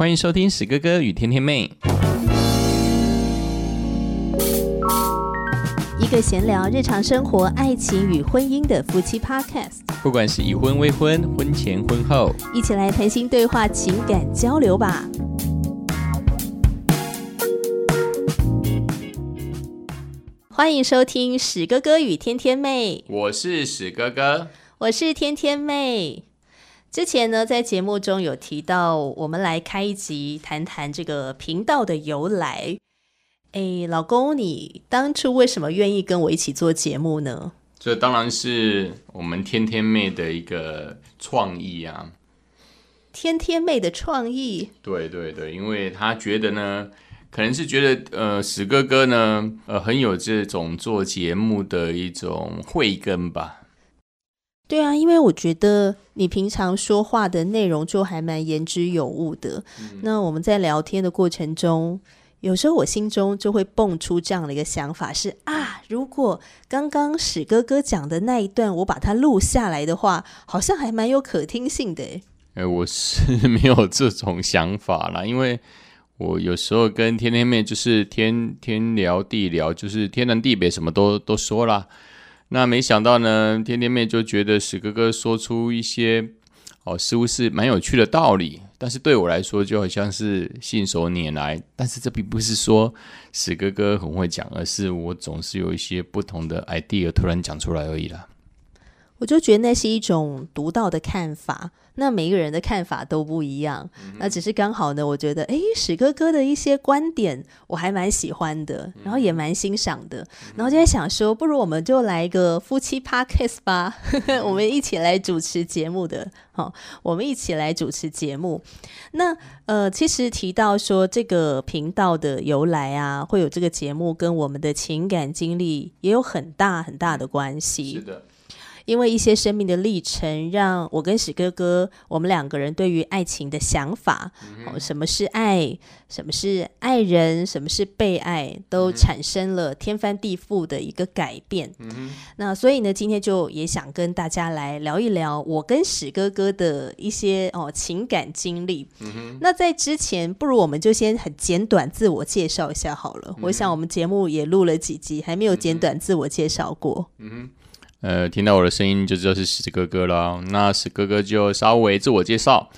欢迎收听史哥哥与天天妹，一个闲聊日常生活、爱情与婚姻的夫妻 Podcast，不管是已婚、未婚、婚前、婚后，一起来谈心对话、情感交流吧。欢迎收听史哥哥与天天妹，我是史哥哥，我是天天妹。之前呢，在节目中有提到，我们来开一集谈谈这个频道的由来。哎，老公，你当初为什么愿意跟我一起做节目呢？这当然是我们天天妹的一个创意啊！天天妹的创意，对对对，因为她觉得呢。可能是觉得呃史哥哥呢呃很有这种做节目的一种慧根吧。对啊，因为我觉得你平常说话的内容就还蛮言之有物的。那我们在聊天的过程中，有时候我心中就会蹦出这样的一个想法：是啊，如果刚刚史哥哥讲的那一段我把它录下来的话，好像还蛮有可听性的。哎，我是 没有这种想法啦，因为。我有时候跟天天妹就是天天聊地聊，就是天南地北什么都都说了。那没想到呢，天天妹就觉得史哥哥说出一些哦，似乎是蛮有趣的道理，但是对我来说就好像是信手拈来。但是这并不是说史哥哥很会讲，而是我总是有一些不同的 idea 突然讲出来而已啦。我就觉得那是一种独到的看法，那每一个人的看法都不一样。那只是刚好呢，我觉得哎，史哥哥的一些观点我还蛮喜欢的，然后也蛮欣赏的，然后就在想说，不如我们就来一个夫妻 podcast 吧，我们一起来主持节目的。好，我们一起来主持节目。那呃，其实提到说这个频道的由来啊，会有这个节目跟我们的情感经历也有很大很大的关系。是的。因为一些生命的历程，让我跟史哥哥，我们两个人对于爱情的想法，哦，什么是爱，什么是爱人，什么是被爱，都产生了天翻地覆的一个改变。那所以呢，今天就也想跟大家来聊一聊我跟史哥哥的一些哦情感经历。那在之前，不如我们就先很简短自我介绍一下好了。我想我们节目也录了几集，还没有简短自我介绍过。嗯呃，听到我的声音就知道是史哥哥了。那史哥哥就稍微自我介绍。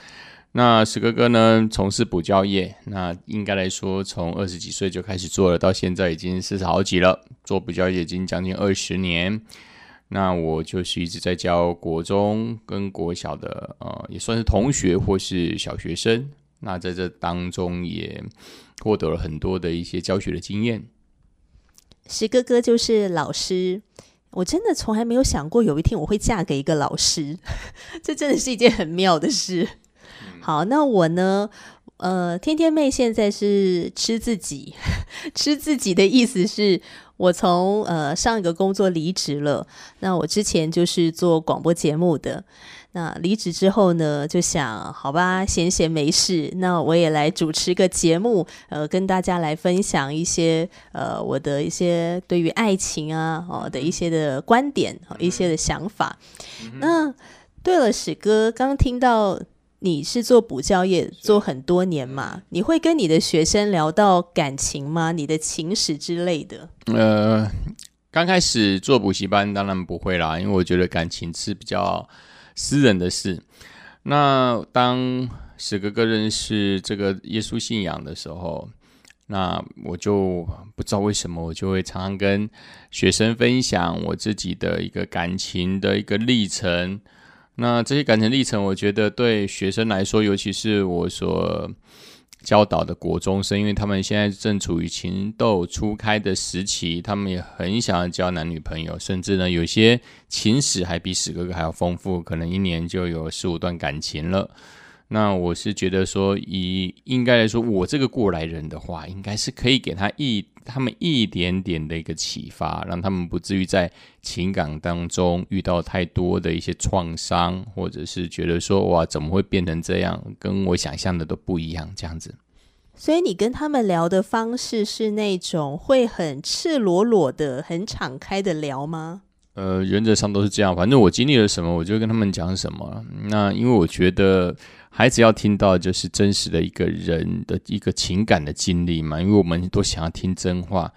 那史哥哥呢，从事补教业。那应该来说，从二十几岁就开始做了，到现在已经四十好几了。做补教业已经将近二十年。那我就是一直在教国中跟国小的，呃，也算是同学或是小学生。那在这当中也获得了很多的一些教学的经验。石哥哥就是老师。我真的从来没有想过有一天我会嫁给一个老师，这真的是一件很妙的事。好，那我呢？呃，天天妹现在是吃自己，吃自己的意思是我从呃上一个工作离职了。那我之前就是做广播节目的。那离职之后呢，就想好吧，闲闲没事，那我也来主持个节目，呃，跟大家来分享一些呃我的一些对于爱情啊哦的一些的观点，一些的想法。那对了，史哥，刚听到你是做补教业做很多年嘛，你会跟你的学生聊到感情吗？你的情史之类的？呃，刚开始做补习班当然不会啦，因为我觉得感情是比较。私人的事。那当史哥哥认识这个耶稣信仰的时候，那我就不知道为什么，我就会常常跟学生分享我自己的一个感情的一个历程。那这些感情历程，我觉得对学生来说，尤其是我所。教导的国中生，因为他们现在正处于情窦初开的时期，他们也很想要交男女朋友，甚至呢，有些情史还比史哥哥还要丰富，可能一年就有四五段感情了。那我是觉得说，以应该来说，我这个过来人的话，应该是可以给他一他们一点点的一个启发，让他们不至于在情感当中遇到太多的一些创伤，或者是觉得说哇，怎么会变成这样，跟我想象的都不一样这样子。所以你跟他们聊的方式是那种会很赤裸裸的、很敞开的聊吗？呃，原则上都是这样。反正我经历了什么，我就跟他们讲什么。那因为我觉得孩子要听到就是真实的一个人的一个情感的经历嘛，因为我们都想要听真话。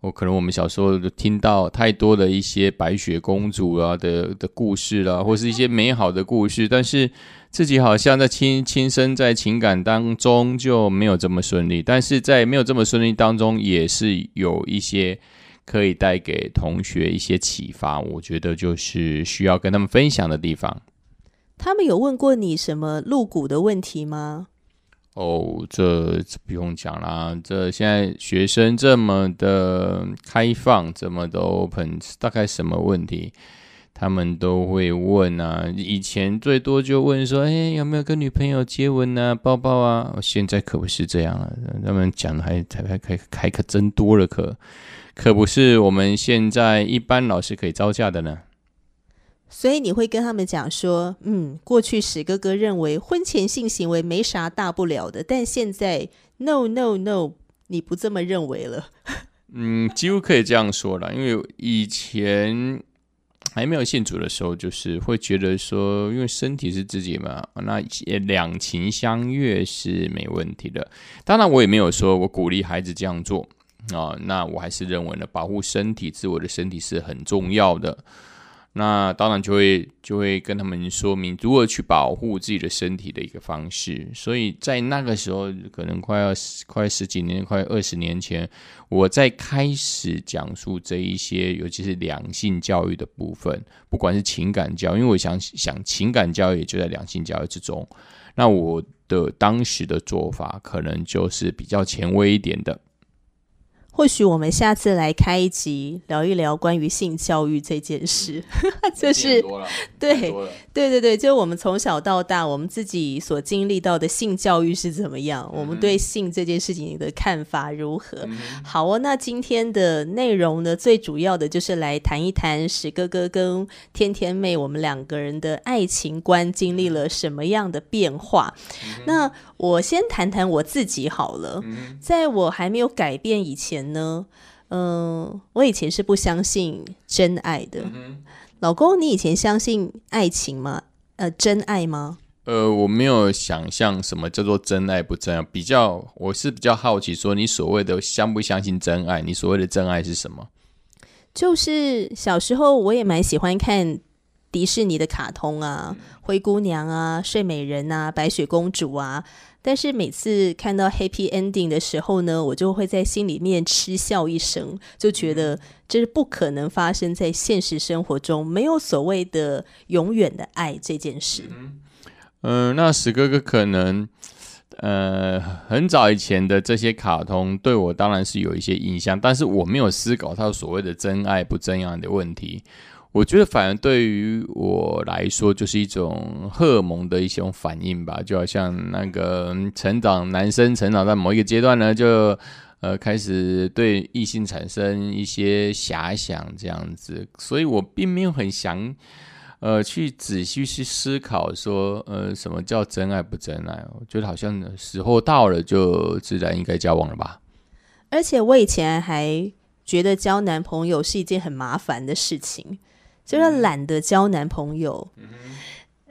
我可能我们小时候听到太多的一些白雪公主啊的的故事啦，或是一些美好的故事，但是自己好像在亲亲身在情感当中就没有这么顺利。但是在没有这么顺利当中，也是有一些可以带给同学一些启发。我觉得就是需要跟他们分享的地方。他们有问过你什么入股的问题吗？哦，这不用讲啦。这现在学生这么的开放，这么的 open，大概什么问题他们都会问啊。以前最多就问说，哎，有没有跟女朋友接吻啊、抱抱啊？现在可不是这样了，他们讲的还还还开开可真多了，可可不是我们现在一般老师可以招架的呢。所以你会跟他们讲说，嗯，过去史哥哥认为婚前性行为没啥大不了的，但现在 no no no，你不这么认为了。嗯，几乎可以这样说了，因为以前还没有信主的时候，就是会觉得说，因为身体是自己嘛，那两情相悦是没问题的。当然，我也没有说我鼓励孩子这样做啊，那我还是认为呢，保护身体、自我的身体是很重要的。那当然就会就会跟他们说明如何去保护自己的身体的一个方式。所以在那个时候，可能快要快十几年、快二十年前，我在开始讲述这一些，尤其是两性教育的部分，不管是情感教，因为我想想情感教育也就在两性教育之中。那我的当时的做法，可能就是比较前卫一点的。或许我们下次来开一集聊一聊关于性教育这件事，就是对对对对，就我们从小到大，我们自己所经历到的性教育是怎么样，我们对性这件事情的看法如何？好哦，那今天的内容呢，最主要的就是来谈一谈史哥哥跟天天妹我们两个人的爱情观经历了什么样的变化。那我先谈谈我自己好了，在我还没有改变以前呢，嗯，我以前是不相信真爱的。老公，你以前相信爱情吗？呃，真爱吗？呃，我没有想象什么叫做真爱不真爱，比较我是比较好奇，说你所谓的相不相信真爱？你所谓的真爱是什么？就是小时候我也蛮喜欢看。迪士尼的卡通啊，灰姑娘啊，睡美人啊，白雪公主啊，但是每次看到 happy ending 的时候呢，我就会在心里面嗤笑一声，就觉得这是不可能发生在现实生活中，没有所谓的永远的爱这件事。嗯，那史哥哥可能，呃，很早以前的这些卡通对我当然是有一些印象，但是我没有思考他所谓的真爱不真爱的问题。我觉得反而对于我来说，就是一种荷尔蒙的一种反应吧，就好像那个成长男生成长在某一个阶段呢，就呃开始对异性产生一些遐想这样子，所以我并没有很想呃去仔细去思考说呃什么叫真爱不真爱，我觉得好像时候到了就自然应该交往了吧。而且我以前还觉得交男朋友是一件很麻烦的事情。就是懒得交男朋友。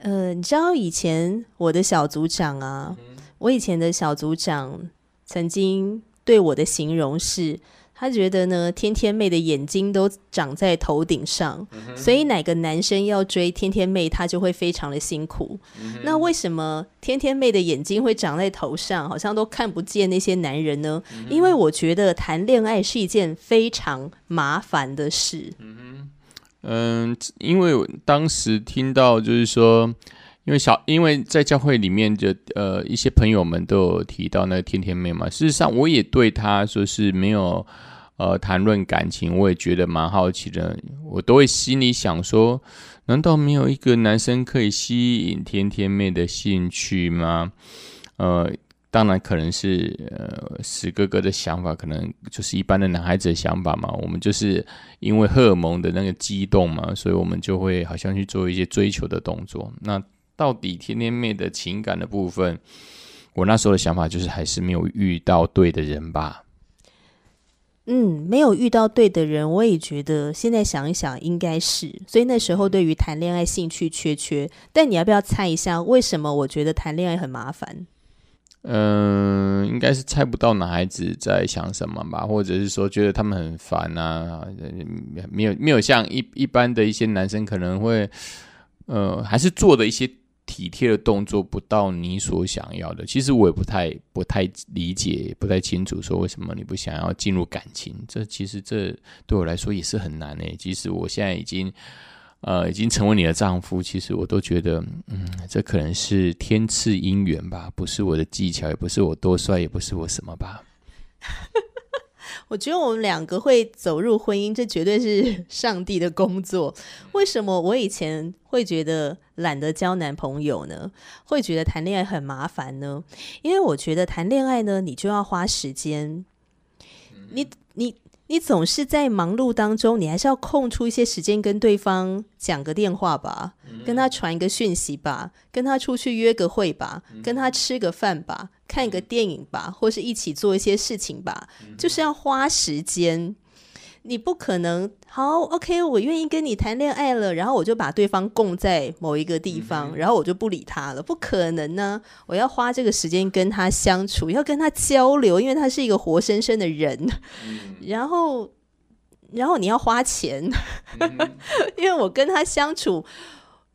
呃，你知道以前我的小组长啊，我以前的小组长曾经对我的形容是，他觉得呢，天天妹的眼睛都长在头顶上，所以哪个男生要追天天妹，他就会非常的辛苦。那为什么天天妹的眼睛会长在头上，好像都看不见那些男人呢？因为我觉得谈恋爱是一件非常麻烦的事。嗯，因为当时听到就是说，因为小因为在教会里面的呃一些朋友们都有提到那个天天妹嘛，事实上我也对她说是没有呃谈论感情，我也觉得蛮好奇的，我都会心里想说，难道没有一个男生可以吸引天天妹的兴趣吗？呃。当然，可能是呃，史哥哥的想法，可能就是一般的男孩子的想法嘛。我们就是因为荷尔蒙的那个激动嘛，所以我们就会好像去做一些追求的动作。那到底天天妹的情感的部分，我那时候的想法就是还是没有遇到对的人吧。嗯，没有遇到对的人，我也觉得现在想一想应该是，所以那时候对于谈恋爱兴趣缺缺。但你要不要猜一下，为什么我觉得谈恋爱很麻烦？嗯，应该是猜不到男孩子在想什么吧，或者是说觉得他们很烦啊，没有没有像一一般的一些男生可能会，呃，还是做的一些体贴的动作不到你所想要的。其实我也不太不太理解，不太清楚说为什么你不想要进入感情。这其实这对我来说也是很难诶。即使我现在已经。呃，已经成为你的丈夫，其实我都觉得，嗯，这可能是天赐姻缘吧，不是我的技巧，也不是我多帅，也不是我什么吧。我觉得我们两个会走入婚姻，这绝对是上帝的工作。为什么我以前会觉得懒得交男朋友呢？会觉得谈恋爱很麻烦呢？因为我觉得谈恋爱呢，你就要花时间，你你。你总是在忙碌当中，你还是要空出一些时间跟对方讲个电话吧，跟他传一个讯息吧，跟他出去约个会吧，跟他吃个饭吧，看个电影吧，或是一起做一些事情吧，就是要花时间。你不可能好，OK，我愿意跟你谈恋爱了，然后我就把对方供在某一个地方，然后我就不理他了，不可能呢！我要花这个时间跟他相处，要跟他交流，因为他是一个活生生的人。然后，然后你要花钱，因为我跟他相处，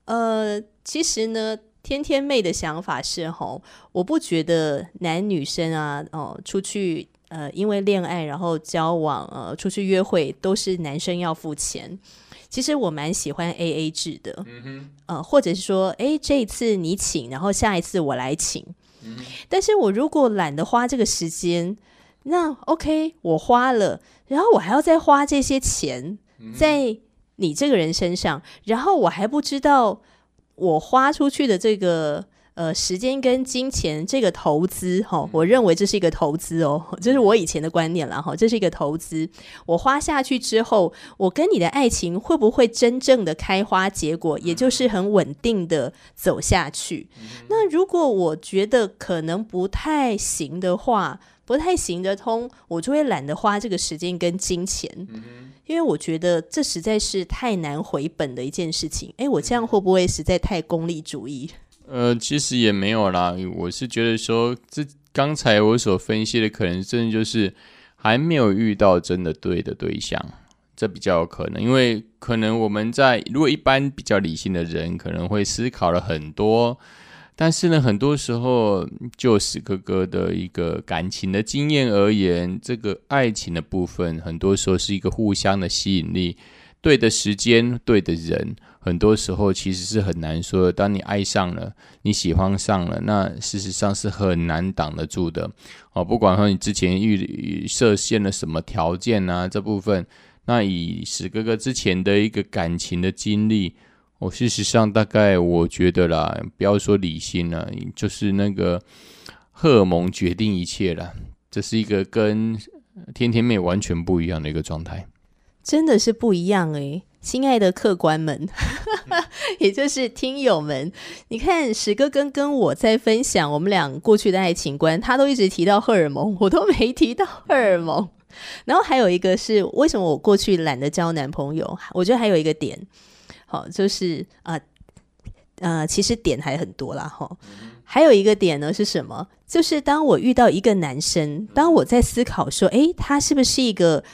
呃，其实呢，天天妹的想法是吼，我不觉得男女生啊，哦，出去。呃，因为恋爱，然后交往，呃，出去约会都是男生要付钱。其实我蛮喜欢 A A 制的，呃，或者是说，哎，这一次你请，然后下一次我来请。但是我如果懒得花这个时间，那 OK，我花了，然后我还要再花这些钱在你这个人身上，然后我还不知道我花出去的这个。呃，时间跟金钱这个投资，哈，我认为这是一个投资哦，这是我以前的观念了，哈，这是一个投资。我花下去之后，我跟你的爱情会不会真正的开花结果，也就是很稳定的走下去？那如果我觉得可能不太行的话，不太行得通，我就会懒得花这个时间跟金钱，因为我觉得这实在是太难回本的一件事情。哎，我这样会不会实在太功利主义？呃，其实也没有啦，我是觉得说，这刚才我所分析的可能真的就是还没有遇到真的对的对象，这比较有可能，因为可能我们在如果一般比较理性的人可能会思考了很多，但是呢，很多时候就史哥哥的一个感情的经验而言，这个爱情的部分，很多时候是一个互相的吸引力，对的时间，对的人。很多时候其实是很难说的。当你爱上了，你喜欢上了，那事实上是很难挡得住的。哦，不管说你之前预设限了什么条件啊，这部分，那以史哥哥之前的一个感情的经历，我事实上大概我觉得啦，不要说理性了，就是那个荷尔蒙决定一切了。这是一个跟天天妹完全不一样的一个状态，真的是不一样诶。亲爱的客官们，也就是听友们，你看史哥跟跟我在分享我们俩过去的爱情观，他都一直提到荷尔蒙，我都没提到荷尔蒙。然后还有一个是为什么我过去懒得交男朋友？我觉得还有一个点，好，就是啊呃，其实点还很多啦，哈。还有一个点呢是什么？就是当我遇到一个男生，当我在思考说，诶，他是不是一个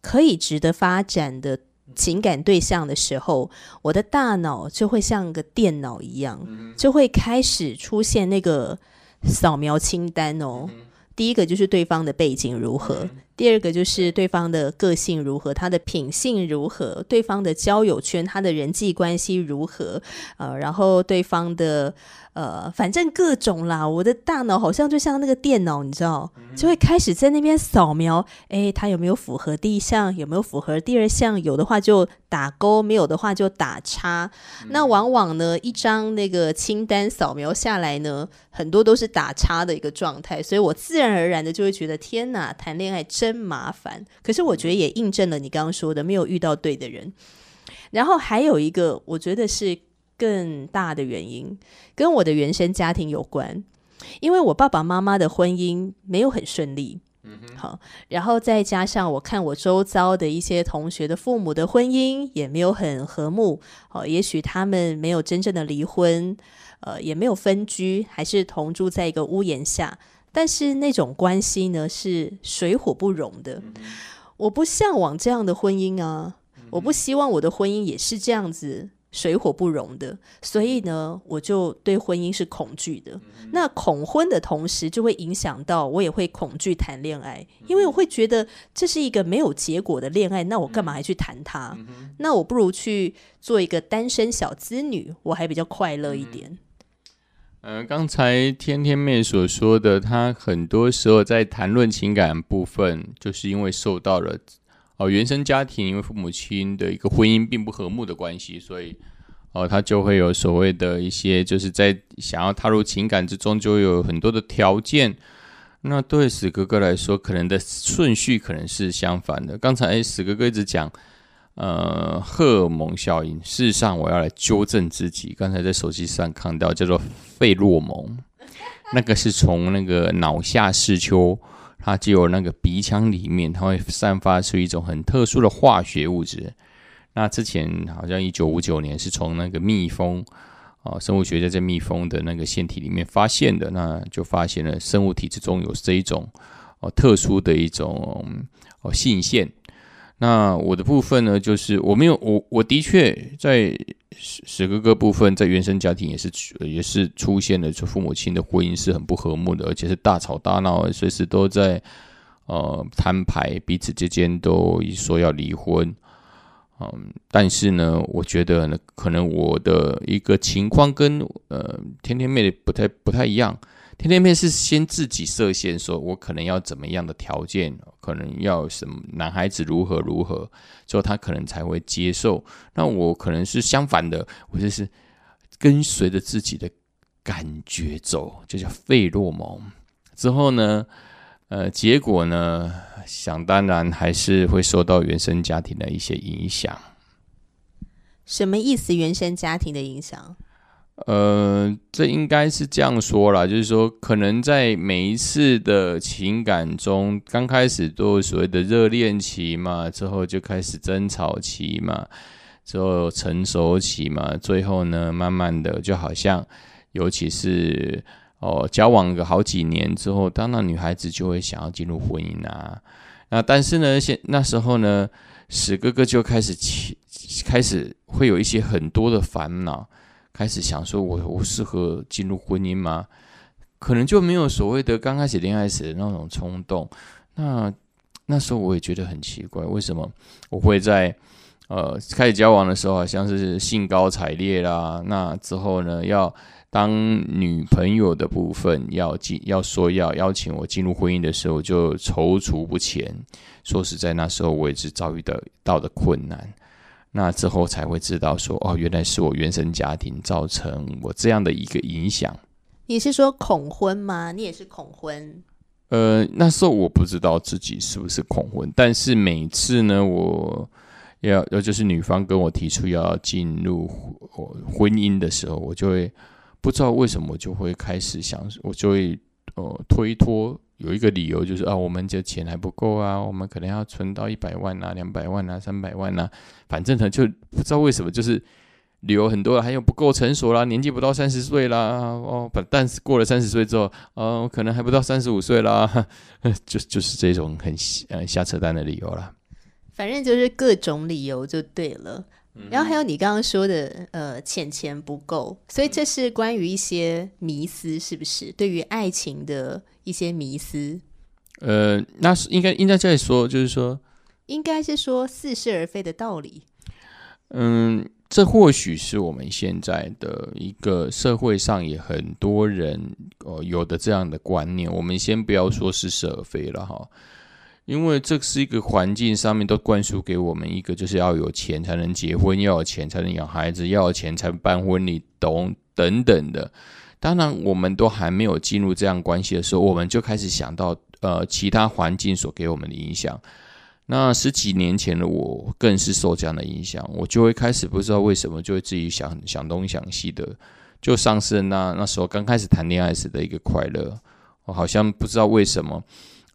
可以值得发展的？情感对象的时候，我的大脑就会像个电脑一样，就会开始出现那个扫描清单哦。第一个就是对方的背景如何，第二个就是对方的个性如何，他的品性如何，对方的交友圈，他的人际关系如何，呃，然后对方的。呃，反正各种啦，我的大脑好像就像那个电脑，你知道，就会开始在那边扫描，哎，他有没有符合第一项，有没有符合第二项，有的话就打勾，没有的话就打叉。那往往呢，一张那个清单扫描下来呢，很多都是打叉的一个状态，所以我自然而然的就会觉得，天哪，谈恋爱真麻烦。可是我觉得也印证了你刚刚说的，没有遇到对的人。然后还有一个，我觉得是。更大的原因跟我的原生家庭有关，因为我爸爸妈妈的婚姻没有很顺利，好，然后再加上我看我周遭的一些同学的父母的婚姻也没有很和睦，哦，也许他们没有真正的离婚，呃，也没有分居，还是同住在一个屋檐下，但是那种关系呢是水火不容的。我不向往这样的婚姻啊，我不希望我的婚姻也是这样子。水火不容的，所以呢，我就对婚姻是恐惧的。那恐婚的同时，就会影响到我也会恐惧谈恋爱，因为我会觉得这是一个没有结果的恋爱，那我干嘛还去谈它？那我不如去做一个单身小资女，我还比较快乐一点。呃，刚才天天妹所说的，她很多时候在谈论情感部分，就是因为受到了。哦，原生家庭因为父母亲的一个婚姻并不和睦的关系，所以哦，他就会有所谓的一些，就是在想要踏入情感之中，就有很多的条件。那对死哥哥来说，可能的顺序可能是相反的。刚才死哥哥一直讲，呃，荷尔蒙效应。事实上，我要来纠正自己，刚才在手机上看到叫做费洛蒙，那个是从那个脑下视丘。它就有那个鼻腔里面，它会散发出一种很特殊的化学物质。那之前好像一九五九年是从那个蜜蜂啊，生物学家在蜜蜂的那个腺体里面发现的，那就发现了生物体之中有这一种哦特殊的一种哦性腺。那我的部分呢，就是我没有我我的确在史史哥哥部分，在原生家庭也是也是出现了，就父母亲的婚姻是很不和睦的，而且是大吵大闹，随时都在呃摊牌，彼此之间都说要离婚。嗯，但是呢，我觉得呢，可能我的一个情况跟呃天天妹不太不太一样。天天妹是先自己设限，说我可能要怎么样的条件，可能要什么男孩子如何如何，之后他可能才会接受。那我可能是相反的，我就是跟随着自己的感觉走，就叫费洛蒙。之后呢，呃，结果呢，想当然还是会受到原生家庭的一些影响。什么意思？原生家庭的影响？呃，这应该是这样说啦，就是说，可能在每一次的情感中，刚开始都所谓的热恋期嘛，之后就开始争吵期嘛，之后成熟期嘛，最后呢，慢慢的就好像，尤其是哦，交往个好几年之后，当然女孩子就会想要进入婚姻啊，那但是呢，现那时候呢，史哥哥就开始起，开始会有一些很多的烦恼。开始想说，我我适合进入婚姻吗？可能就没有所谓的刚开始恋爱时的那种冲动。那那时候我也觉得很奇怪，为什么我会在呃开始交往的时候，好像是兴高采烈啦。那之后呢，要当女朋友的部分要进，要说要邀请我进入婚姻的时候，就踌躇不前。说实在，那时候我也是遭遇到到的困难。那之后才会知道说哦，原来是我原生家庭造成我这样的一个影响。你是说恐婚吗？你也是恐婚？呃，那时候我不知道自己是不是恐婚，但是每次呢，我要要就是女方跟我提出要进入婚姻的时候，我就会不知道为什么，我就会开始想，我就会呃推脱。有一个理由就是啊，我们这钱还不够啊，我们可能要存到一百万啊、两百万啊、三百万啊，反正呢就不知道为什么，就是理由很多，还有不够成熟啦，年纪不到三十岁啦，哦，不，但是过了三十岁之后，哦，可能还不到三十五岁啦，就就是这种很呃瞎扯淡的理由啦。反正就是各种理由就对了。然后还有你刚刚说的，呃，钱钱不够，所以这是关于一些迷思，是不是？对于爱情的一些迷思。呃，那是应该应该在说，就是说，应该是说似是而非的道理。嗯，这或许是我们现在的一个社会上也很多人哦有的这样的观念。我们先不要说似是而非了哈。因为这是一个环境上面都灌输给我们一个，就是要有钱才能结婚，要有钱才能养孩子，要有钱才办婚礼，等等等的。当然，我们都还没有进入这样关系的时候，我们就开始想到呃其他环境所给我们的影响。那十几年前的我更是受这样的影响，我就会开始不知道为什么就会自己想想东想西的，就丧失那那时候刚开始谈恋爱时的一个快乐。我好像不知道为什么。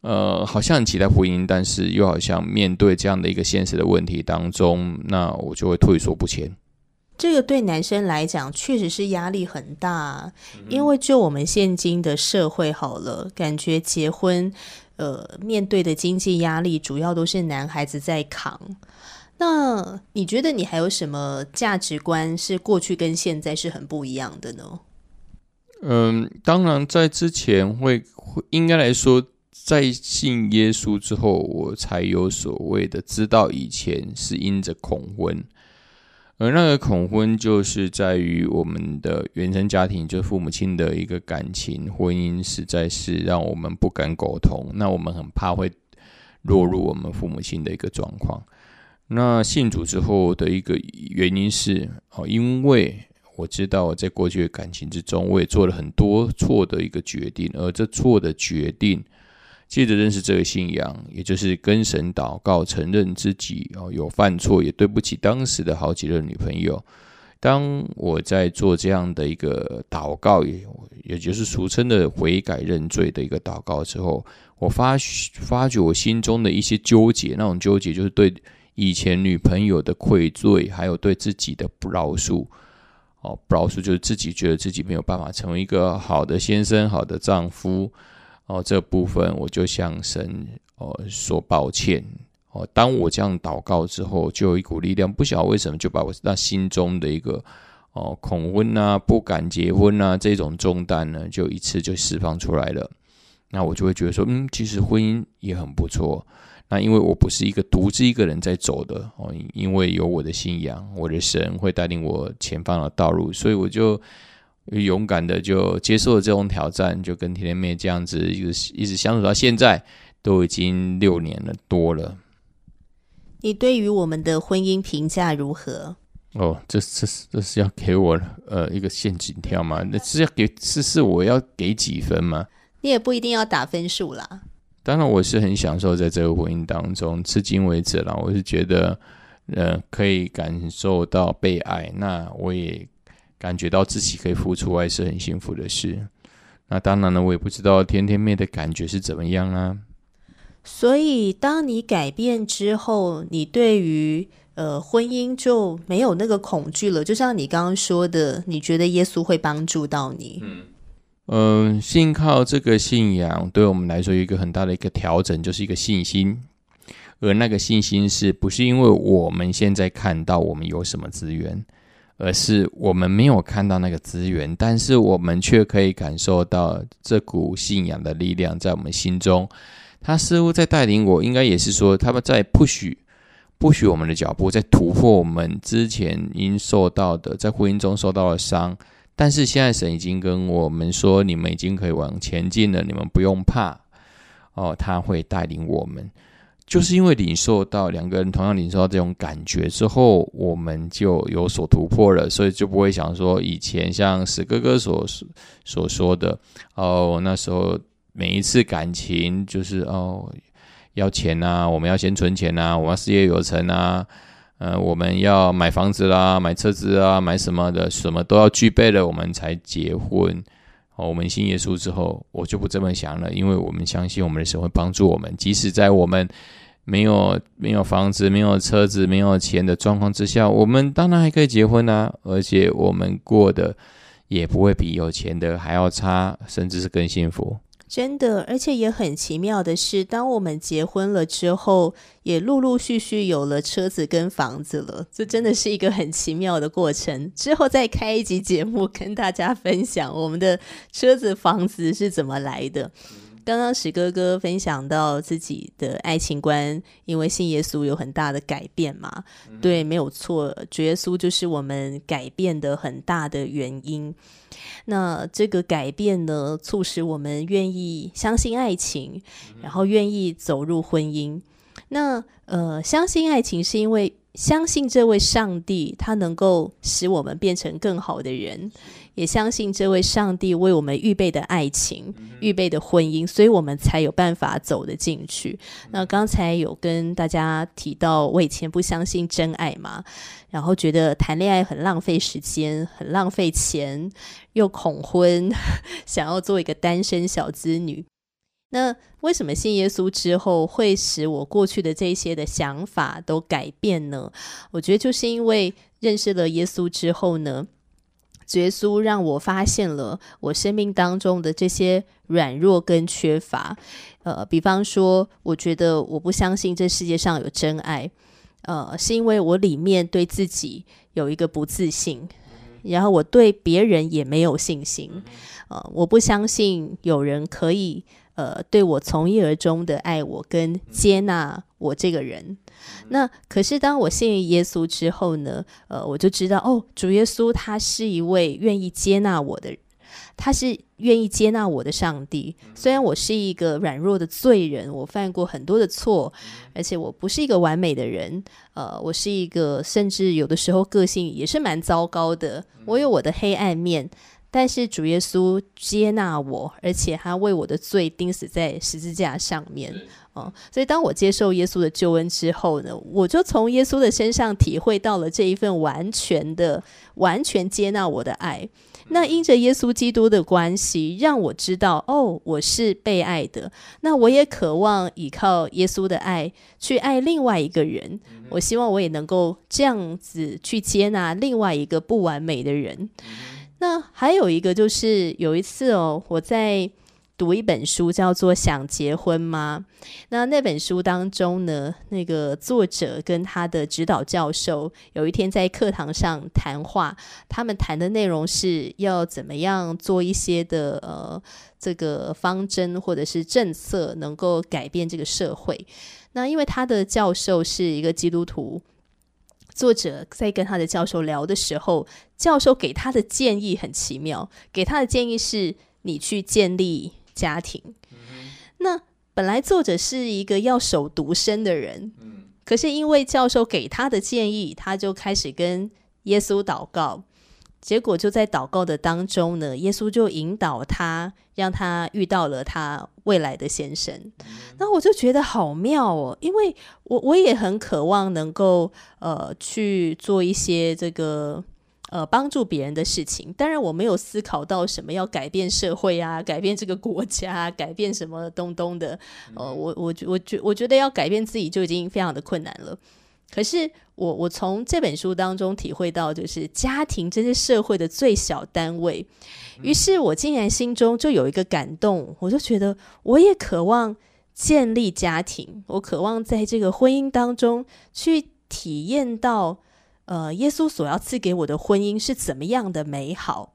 呃，好像很期待婚姻，但是又好像面对这样的一个现实的问题当中，那我就会退缩不前。这个对男生来讲确实是压力很大，因为就我们现今的社会好了，感觉结婚，呃，面对的经济压力主要都是男孩子在扛。那你觉得你还有什么价值观是过去跟现在是很不一样的呢？嗯，当然，在之前会会应该来说，在信耶稣之后，我才有所谓的知道以前是因着恐婚，而那个恐婚就是在于我们的原生家庭，就是父母亲的一个感情婚姻，实在是让我们不敢沟通。那我们很怕会落入我们父母亲的一个状况。那信主之后的一个原因是哦，因为。我知道我在过去的感情之中，我也做了很多错的一个决定，而这错的决定，借着认识这个信仰，也就是跟神祷告，承认自己哦有犯错，也对不起当时的好几任女朋友。当我在做这样的一个祷告，也也就是俗称的悔改认罪的一个祷告之后，我发发觉我心中的一些纠结，那种纠结就是对以前女朋友的愧罪，还有对自己的不饶恕。哦，不饶恕就是自己觉得自己没有办法成为一个好的先生、好的丈夫。哦，这部分我就向神哦说抱歉。哦，当我这样祷告之后，就有一股力量，不晓得为什么就把我那心中的一个哦恐婚啊、不敢结婚啊这种重担呢，就一次就释放出来了。那我就会觉得说，嗯，其实婚姻也很不错。那因为我不是一个独自一个人在走的哦，因为有我的信仰，我的神会带领我前方的道路，所以我就勇敢的就接受了这种挑战，就跟甜甜妹这样子一直一直相处到现在，都已经六年了多了。你对于我们的婚姻评价如何？哦，这这是这是要给我呃一个陷阱跳吗？那是要给是是我要给几分吗？你也不一定要打分数啦。当然，我是很享受在这个婚姻当中，至今为止啦，我是觉得，呃，可以感受到被爱，那我也感觉到自己可以付出爱是很幸福的事。那当然了，我也不知道甜甜妹的感觉是怎么样啊。所以，当你改变之后，你对于呃婚姻就没有那个恐惧了。就像你刚刚说的，你觉得耶稣会帮助到你。嗯。嗯，信靠这个信仰对我们来说有一个很大的一个调整，就是一个信心。而那个信心是不是因为我们现在看到我们有什么资源，而是我们没有看到那个资源，但是我们却可以感受到这股信仰的力量在我们心中。他似乎在带领我，应该也是说他们在不许不许我们的脚步，在突破我们之前因受到的在婚姻中受到的伤。但是现在神已经跟我们说，你们已经可以往前进了，你们不用怕哦，他会带领我们。就是因为领受到两个人同样领受到这种感觉之后，我们就有所突破了，所以就不会想说以前像史哥哥所所说的哦，那时候每一次感情就是哦要钱呐，我们要先存钱呐，我们要事业有成啊。呃，我们要买房子啦，买车子啊，买什么的，什么都要具备了，我们才结婚。哦，我们信耶稣之后，我就不这么想了，因为我们相信我们的神会帮助我们，即使在我们没有没有房子、没有车子、没有钱的状况之下，我们当然还可以结婚啊，而且我们过的也不会比有钱的还要差，甚至是更幸福。真的，而且也很奇妙的是，当我们结婚了之后，也陆陆续续有了车子跟房子了。这真的是一个很奇妙的过程。之后再开一集节目，跟大家分享我们的车子、房子是怎么来的。刚刚史哥哥分享到自己的爱情观，因为信耶稣有很大的改变嘛？对，没有错，主耶稣就是我们改变的很大的原因。那这个改变呢，促使我们愿意相信爱情，然后愿意走入婚姻。那呃，相信爱情是因为相信这位上帝，他能够使我们变成更好的人。也相信这位上帝为我们预备的爱情、预备的婚姻，所以我们才有办法走得进去。那刚才有跟大家提到，我以前不相信真爱嘛，然后觉得谈恋爱很浪费时间、很浪费钱，又恐婚，想要做一个单身小资女。那为什么信耶稣之后会使我过去的这些的想法都改变呢？我觉得就是因为认识了耶稣之后呢，耶稣让我发现了我生命当中的这些软弱跟缺乏。呃，比方说，我觉得我不相信这世界上有真爱，呃，是因为我里面对自己有一个不自信，然后我对别人也没有信心，呃，我不相信有人可以。呃，对我从一而终的爱我跟接纳我这个人，那可是当我信耶稣之后呢？呃，我就知道哦，主耶稣他是一位愿意接纳我的，他是愿意接纳我的上帝。虽然我是一个软弱的罪人，我犯过很多的错，而且我不是一个完美的人。呃，我是一个甚至有的时候个性也是蛮糟糕的，我有我的黑暗面。但是主耶稣接纳我，而且他为我的罪钉死在十字架上面，哦，所以当我接受耶稣的救恩之后呢，我就从耶稣的身上体会到了这一份完全的、完全接纳我的爱。那因着耶稣基督的关系，让我知道，哦，我是被爱的。那我也渴望依靠耶稣的爱去爱另外一个人。我希望我也能够这样子去接纳另外一个不完美的人。那还有一个就是有一次哦，我在读一本书，叫做《想结婚吗》。那那本书当中呢，那个作者跟他的指导教授有一天在课堂上谈话，他们谈的内容是要怎么样做一些的呃这个方针或者是政策，能够改变这个社会。那因为他的教授是一个基督徒。作者在跟他的教授聊的时候，教授给他的建议很奇妙。给他的建议是：你去建立家庭。那本来作者是一个要守独身的人，可是因为教授给他的建议，他就开始跟耶稣祷告。结果就在祷告的当中呢，耶稣就引导他，让他遇到了他未来的先生。那我就觉得好妙哦，因为我我也很渴望能够呃去做一些这个呃帮助别人的事情。当然我没有思考到什么要改变社会啊，改变这个国家，改变什么东东的。呃，我我我觉我觉得要改变自己就已经非常的困难了。可是我我从这本书当中体会到，就是家庭这是社会的最小单位。于是我竟然心中就有一个感动，我就觉得我也渴望建立家庭，我渴望在这个婚姻当中去体验到，呃，耶稣所要赐给我的婚姻是怎么样的美好。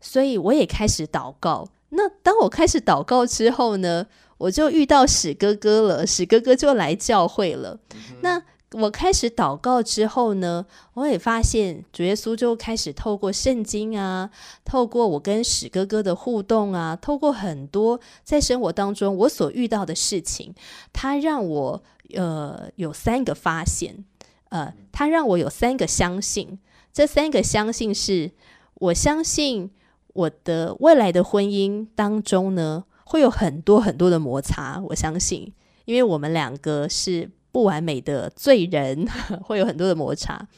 所以我也开始祷告。那当我开始祷告之后呢，我就遇到史哥哥了，史哥哥就来教会了。那我开始祷告之后呢，我也发现主耶稣就开始透过圣经啊，透过我跟史哥哥的互动啊，透过很多在生活当中我所遇到的事情，他让我呃有三个发现，呃，他让我有三个相信。这三个相信是我相信我的未来的婚姻当中呢，会有很多很多的摩擦。我相信，因为我们两个是。不完美的罪人 会有很多的摩擦，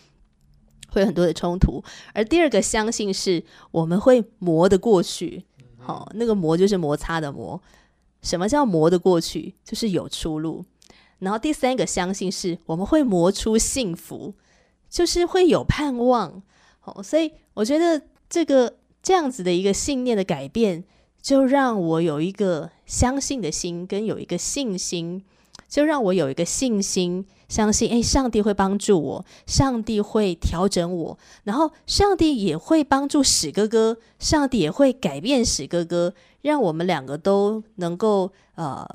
会有很多的冲突。而第二个相信是我们会磨得过去，好，那个磨就是摩擦的磨。什么叫磨得过去？就是有出路。然后第三个相信是我们会磨出幸福，就是会有盼望。好，所以我觉得这个这样子的一个信念的改变，就让我有一个相信的心，跟有一个信心。就让我有一个信心，相信诶，上帝会帮助我，上帝会调整我，然后上帝也会帮助史哥哥，上帝也会改变史哥哥，让我们两个都能够呃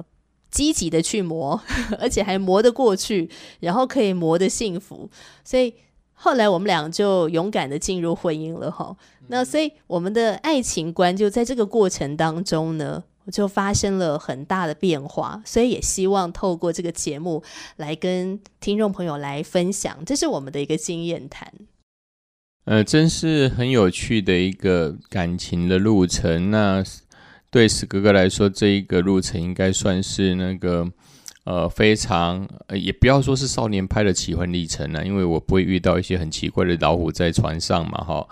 积极的去磨，而且还磨得过去，然后可以磨得幸福。所以后来我们俩就勇敢的进入婚姻了哈。那所以我们的爱情观就在这个过程当中呢。就发生了很大的变化，所以也希望透过这个节目来跟听众朋友来分享，这是我们的一个经验谈。呃，真是很有趣的一个感情的路程。那对史哥哥来说，这一个路程应该算是那个呃非常呃，也不要说是少年拍的奇幻历程了，因为我不会遇到一些很奇怪的老虎在船上嘛，哈。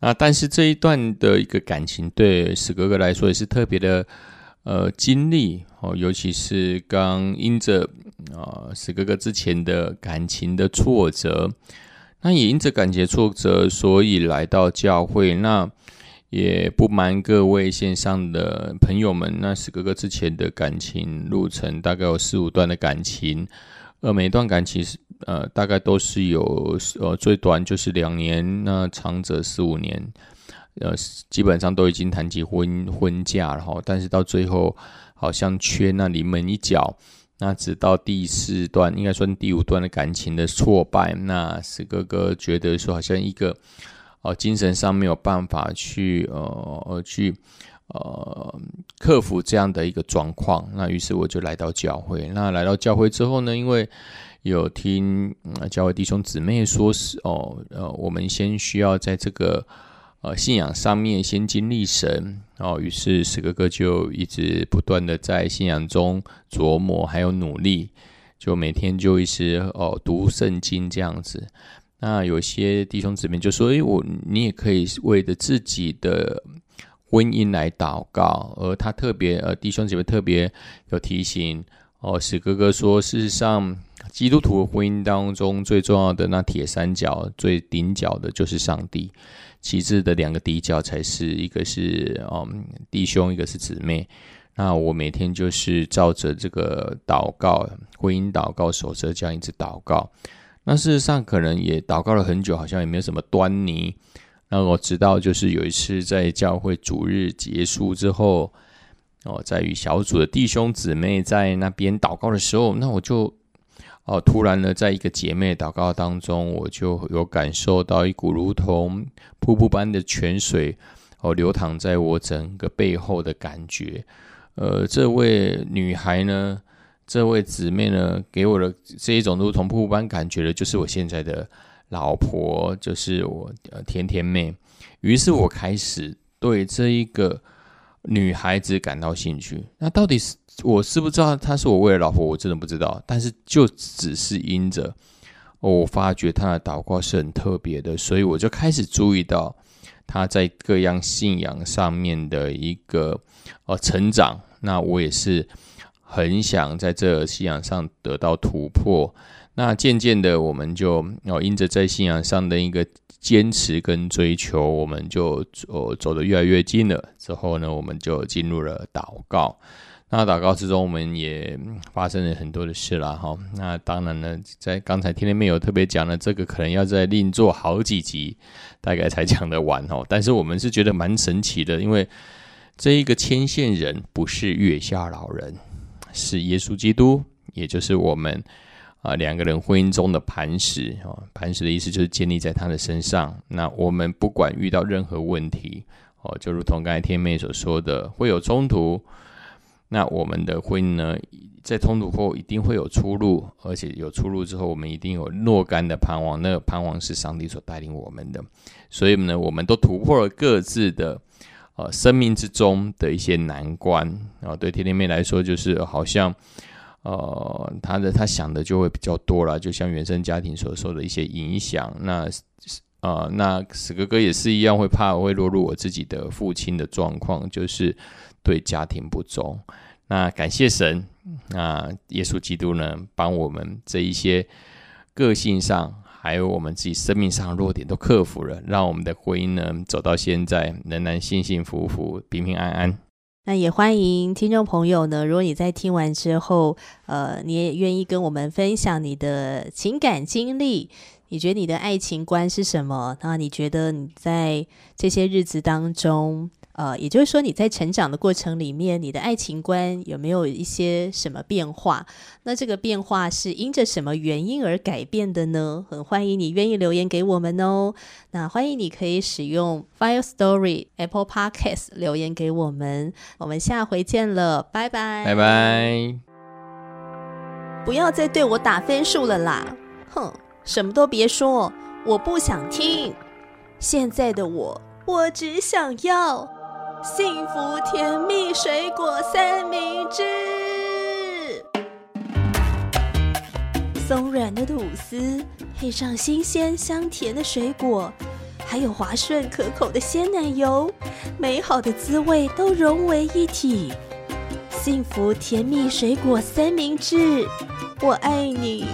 那但是这一段的一个感情，对史哥哥来说也是特别的。呃经历哦，尤其是刚因着啊史哥哥之前的感情的挫折，那也因着感情挫折，所以来到教会。那也不瞒各位线上的朋友们，那史哥哥之前的感情路程大概有四五段的感情，呃，每一段感情是呃大概都是有呃最短就是两年，那长则四五年。呃，基本上都已经谈及婚婚嫁了哈，但是到最后好像缺那临门一脚，那直到第四段，应该算第五段的感情的挫败，那史哥哥觉得说好像一个哦精神上没有办法去呃去呃克服这样的一个状况，那于是我就来到教会。那来到教会之后呢，因为有听教会弟兄姊妹说是哦呃，我们先需要在这个。呃，信仰上面先经历神哦，于是史哥哥就一直不断的在信仰中琢磨，还有努力，就每天就一直哦读圣经这样子。那有些弟兄姊妹就说：“诶，我你也可以为着自己的婚姻来祷告。”而他特别呃，弟兄姊妹特别有提醒哦，史哥哥说：“事实上，基督徒婚姻当中最重要的那铁三角，最顶角的就是上帝。”其次的两个底角才是一个是嗯弟兄，一个是姊妹。那我每天就是照着这个祷告，婚姻祷告守则这样一直祷告。那事实上可能也祷告了很久，好像也没有什么端倪。那我直到就是有一次在教会主日结束之后，哦，在与小组的弟兄姊妹在那边祷告的时候，那我就。哦，突然呢，在一个姐妹祷告当中，我就有感受到一股如同瀑布般的泉水哦流淌在我整个背后的感觉。呃，这位女孩呢，这位姊妹呢，给我的这一种如同瀑布般感觉的，就是我现在的老婆，就是我呃甜甜妹。于是我开始对这一个女孩子感到兴趣。那到底是？我是不知道她是我未来老婆，我真的不知道。但是就只是因着我发觉她的祷告是很特别的，所以我就开始注意到她在各样信仰上面的一个呃成长。那我也是很想在这信仰上得到突破。那渐渐的，我们就哦因着在信仰上的一个坚持跟追求，我们就走走得越来越近了。之后呢，我们就进入了祷告。那祷告之中，我们也发生了很多的事了哈。那当然呢，在刚才天天没有特别讲的这个，可能要再另做好几集，大概才讲得完哦。但是我们是觉得蛮神奇的，因为这一个牵线人不是月下老人，是耶稣基督，也就是我们啊两个人婚姻中的磐石哦。磐石的意思就是建立在他的身上。那我们不管遇到任何问题哦，就如同刚才天妹所说的，会有冲突。那我们的婚姻呢，在冲突后一定会有出路，而且有出路之后，我们一定有若干的盼望。那个盼望是上帝所带领我们的，所以呢，我们都突破了各自的呃生命之中的一些难关啊。对甜甜妹来说，就是好像呃，她的她想的就会比较多了，就像原生家庭所受的一些影响。那呃，那史哥哥也是一样，会怕会落入我自己的父亲的状况，就是。对家庭不忠，那感谢神，那耶稣基督呢，帮我们这一些个性上，还有我们自己生命上的弱点都克服了，让我们的婚姻呢走到现在仍然幸幸福福、平平安安。那也欢迎听众朋友呢，如果你在听完之后，呃，你也愿意跟我们分享你的情感经历，你觉得你的爱情观是什么？那你觉得你在这些日子当中？呃，也就是说，你在成长的过程里面，你的爱情观有没有一些什么变化？那这个变化是因着什么原因而改变的呢？很欢迎你愿意留言给我们哦。那欢迎你可以使用 Fire Story Apple Podcast 留言给我们。我们下回见了，拜拜，拜拜。不要再对我打分数了啦！哼，什么都别说，我不想听。现在的我，我只想要。幸福甜蜜水果三明治，松软的吐司配上新鲜香甜的水果，还有滑顺可口的鲜奶油，美好的滋味都融为一体。幸福甜蜜水果三明治，我爱你。